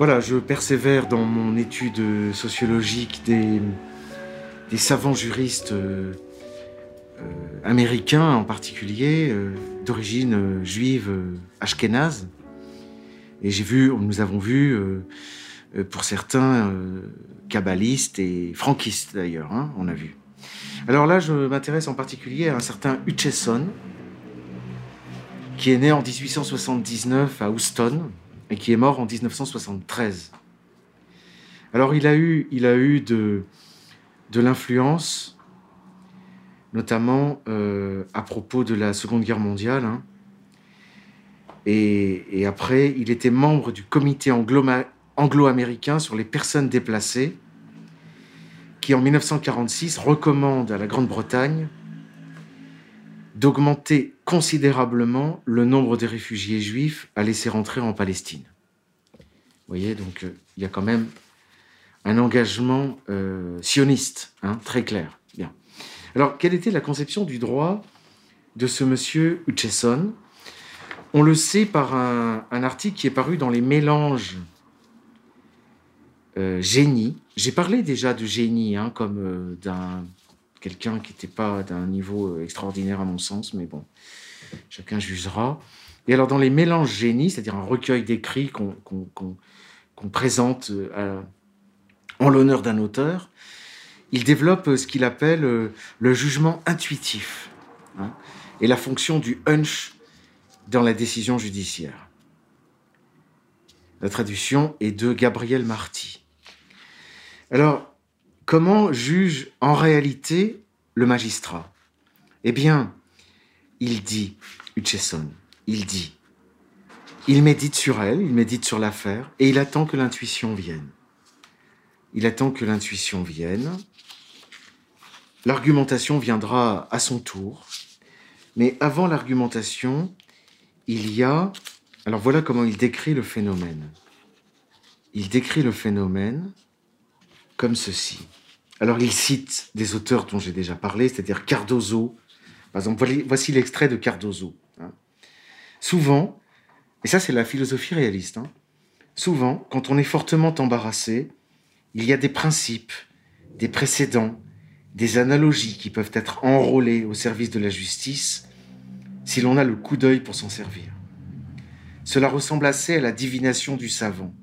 Voilà, je persévère dans mon étude sociologique des, savants juristes euh, euh, américains en particulier, euh, d'origine juive ashkénaze. Et j'ai vu, nous avons vu, pour certains, kabbalistes et franquistes d'ailleurs, hein, on a vu. Alors là, je m'intéresse en particulier à un certain Hutcheson, qui est né en 1879 à Houston et qui est mort en 1973. Alors il a eu, il a eu de, de l'influence, notamment euh, à propos de la Seconde Guerre mondiale. Hein. Et, après, il était membre du comité anglo-américain sur les personnes déplacées, qui en 1946 recommande à la Grande-Bretagne d'augmenter considérablement le nombre de réfugiés juifs à laisser rentrer en Palestine. Vous voyez, donc euh, il y a quand même un engagement euh, sioniste, hein, très clair. Bien. Alors, quelle était la conception du droit de ce monsieur Hutcheson? On le sait par un, article qui est paru dans les mélanges euh, génie. J'ai parlé déjà de génie hein, comme d'un quelqu'un qui n'était pas d'un niveau euh, extraordinaire à mon sens, mais bon, chacun jugera. Et alors dans les mélanges génies, c'est-à-dire un recueil d'écrits qu'on présente euh, en l'honneur d'un auteur, il développe euh, ce qu'il appelle le jugement intuitif hein, et la fonction du hunch dans la décision judiciaire. La traduction est de Gabriel Marty. Alors, Comment juge en réalité le magistrat? Eh bien, il dit, Hutcheson, il dit, il médite sur elle, il médite sur l'affaire, et il attend que l'intuition vienne. Il attend que l'intuition vienne. L'argumentation viendra à son tour. Mais avant l'argumentation, il y a... Alors voilà comment il décrit le phénomène. Il décrit le phénomène comme ceci. Alors il cite des auteurs dont j'ai déjà parlé, c'est-à-dire Cardozo. Par exemple, voici l'extrait de Cardozo. Hein. Souvent, et ça c'est la philosophie réaliste, hein, souvent, quand on est fortement embarrassé, il y a des principes, des précédents, des analogies qui peuvent être enrôlés au service de la justice si l'on a le coup d'œil pour s'en servir. Cela ressemble assez à la divination du savant.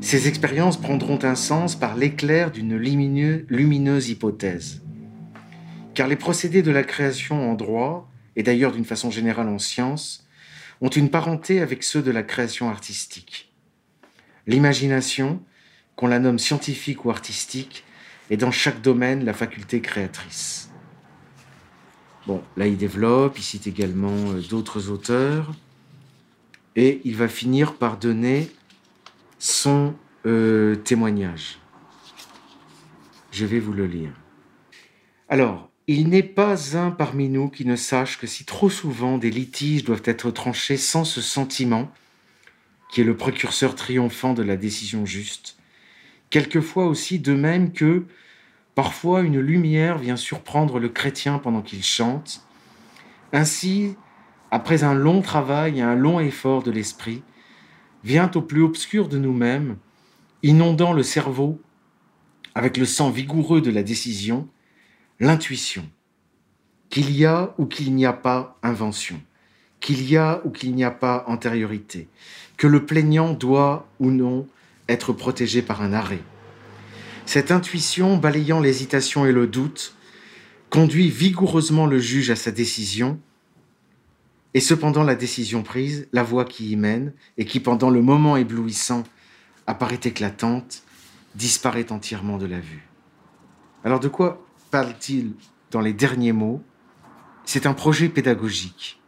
Ces expériences prendront un sens par l'éclair d'une lumineuse hypothèse. Car les procédés de la création en droit, et d'ailleurs d'une façon générale en science, ont une parenté avec ceux de la création artistique. L'imagination, qu'on la nomme scientifique ou artistique, est dans chaque domaine la faculté créatrice. Bon, là il développe, il cite également euh, d'autres auteurs, et il va finir par donner son euh, témoignage. Je vais vous le lire. Alors, il n'est pas un parmi nous qui ne sache que si trop souvent des litiges doivent être tranchés sans ce sentiment, qui est le précurseur triomphant de la décision juste, quelquefois aussi de même que parfois une lumière vient surprendre le chrétien pendant qu'il chante, ainsi, après un long travail et un long effort de l'esprit, vient au plus obscur de nous-mêmes, inondant le cerveau avec le sang vigoureux de la décision, l'intuition, qu'il y a ou qu'il n'y a pas invention, qu'il y a ou qu'il n'y a pas antériorité, que le plaignant doit ou non être protégé par un arrêt. Cette intuition, balayant l'hésitation et le doute, conduit vigoureusement le juge à sa décision et cependant, la décision prise, la voie qui y mène, et qui pendant le moment éblouissant apparaît éclatante, disparaît entièrement de la vue. Alors de quoi parle-t-il dans les derniers mots? C'est un projet pédagogique.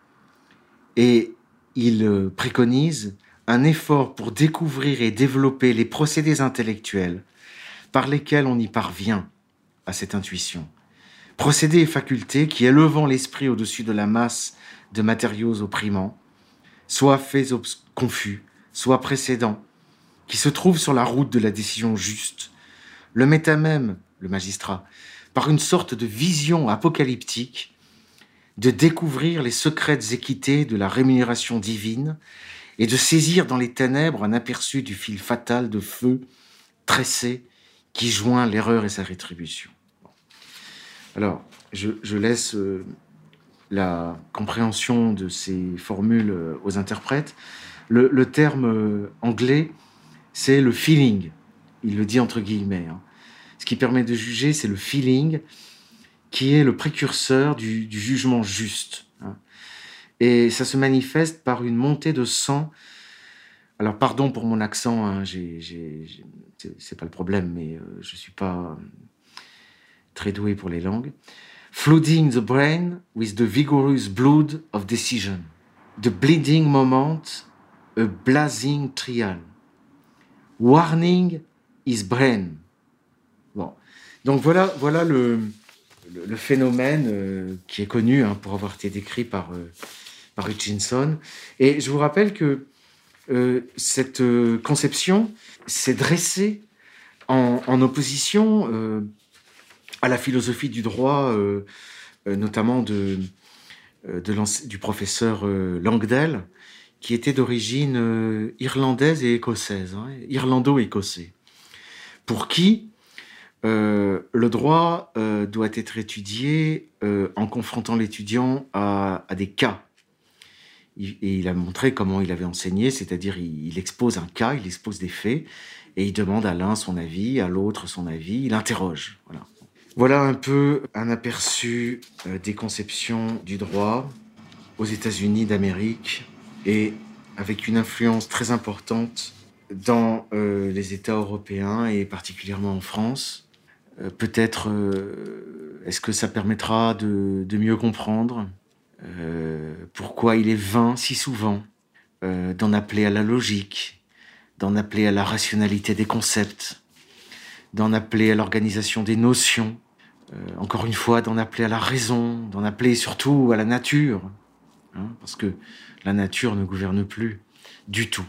Et il euh, préconise un effort pour découvrir et développer les procédés intellectuels par lesquels on y parvient à cette intuition. Procédés et facultés qui, élevant l'esprit au-dessus de la masse de matériaux opprimants, soit faits confus, soit précédents, qui se trouvent sur la route de la décision juste, le met à même, le magistrat, par une sorte de vision apocalyptique, de découvrir les secrètes équités de la rémunération divine et de saisir dans les ténèbres un aperçu du fil fatal de feu tressé qui joint l'erreur et sa rétribution. Alors, je, laisse euh, la compréhension de ces formules euh, aux interprètes. Le, terme euh, anglais, c'est le feeling. Il le dit entre guillemets. Hein. Ce qui permet de juger, c'est le feeling qui est le précurseur du, jugement juste. Hein. Et ça se manifeste par une montée de sang. Alors, pardon pour mon accent, hein, c'est pas le problème, mais euh, je suis pas très doué pour les langues. Flooding the brain with the vigorous blood of decision. The bleeding moment, a blazing trial. Warning is brain. Bon. Donc voilà, voilà le, le, phénomène euh, qui est connu hein, pour avoir été décrit par, euh, par Hutchinson. Et je vous rappelle que euh, cette conception s'est dressée en, en opposition à la philosophie du droit, notamment de, de du professeur Langdell, qui était d'origine irlandaise et écossaise, hein, irlando-écossais, pour qui euh, le droit euh, doit être étudié euh, en confrontant l'étudiant à, des cas. et il a montré comment il avait enseigné, c'est-à-dire il, expose un cas, il expose des faits, et il demande à l'un son avis, à l'autre son avis, il interroge. Voilà. Voilà un peu un aperçu des conceptions du droit aux États-Unis d'Amérique et avec une influence très importante dans les États européens et particulièrement en France. Euh, peut-être, euh, est-ce que ça permettra de, mieux comprendre euh, pourquoi il est vain si souvent d'en appeler à la logique, d'en appeler à la rationalité des concepts, d'en appeler à l'organisation des notions, encore une fois, d'en appeler à la raison, d'en appeler surtout à la nature, hein, parce que la nature ne gouverne plus du tout.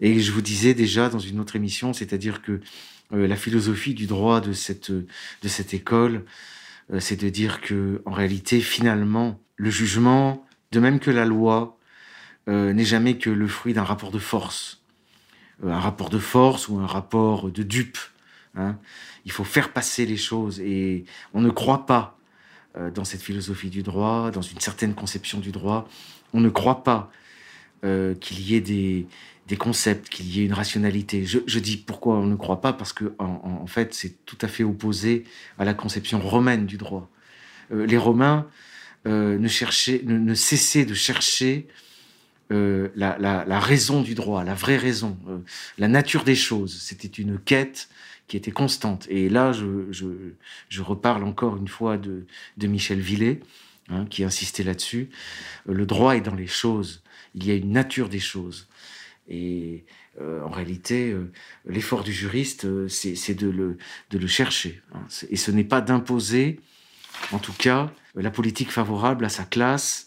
Et je vous disais déjà dans une autre émission, c'est-à-dire que euh, la philosophie du droit de cette, de cette école, euh, c'est de dire que, en réalité, finalement, le jugement, de même que la loi, euh, n'est jamais que le fruit d'un rapport de force. un rapport de force ou un rapport de dupe. Hein. Il faut faire passer les choses et on ne croit pas dans cette philosophie du droit, dans une certaine conception du droit, on ne croit pas qu'il y ait des, concepts, qu'il y ait une rationalité. Je, dis pourquoi on ne croit pas, parce que en, fait, c'est tout à fait opposé à la conception romaine du droit. Euh, les Romains euh, ne, cessaient de chercher euh, la, raison du droit, la vraie raison, la nature des choses. C'était une quête qui était constante. Et là, je, reparle encore une fois de, Michel Villet, hein, qui insistait là-dessus. le droit est dans les choses. Il y a une nature des choses. Et euh, en réalité, euh, l'effort du juriste, euh, c'est de le, de le chercher. Hein. Et ce n'est pas d'imposer, en tout cas, la politique favorable à sa classe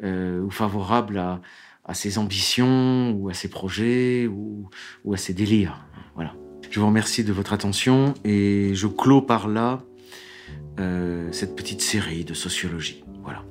ou favorable à, à, ses ambitions ou à ses projets ou, ou, à ses délires. Voilà. Je vous remercie de votre attention et je clôt par là cette petite série de sociologie. Voilà.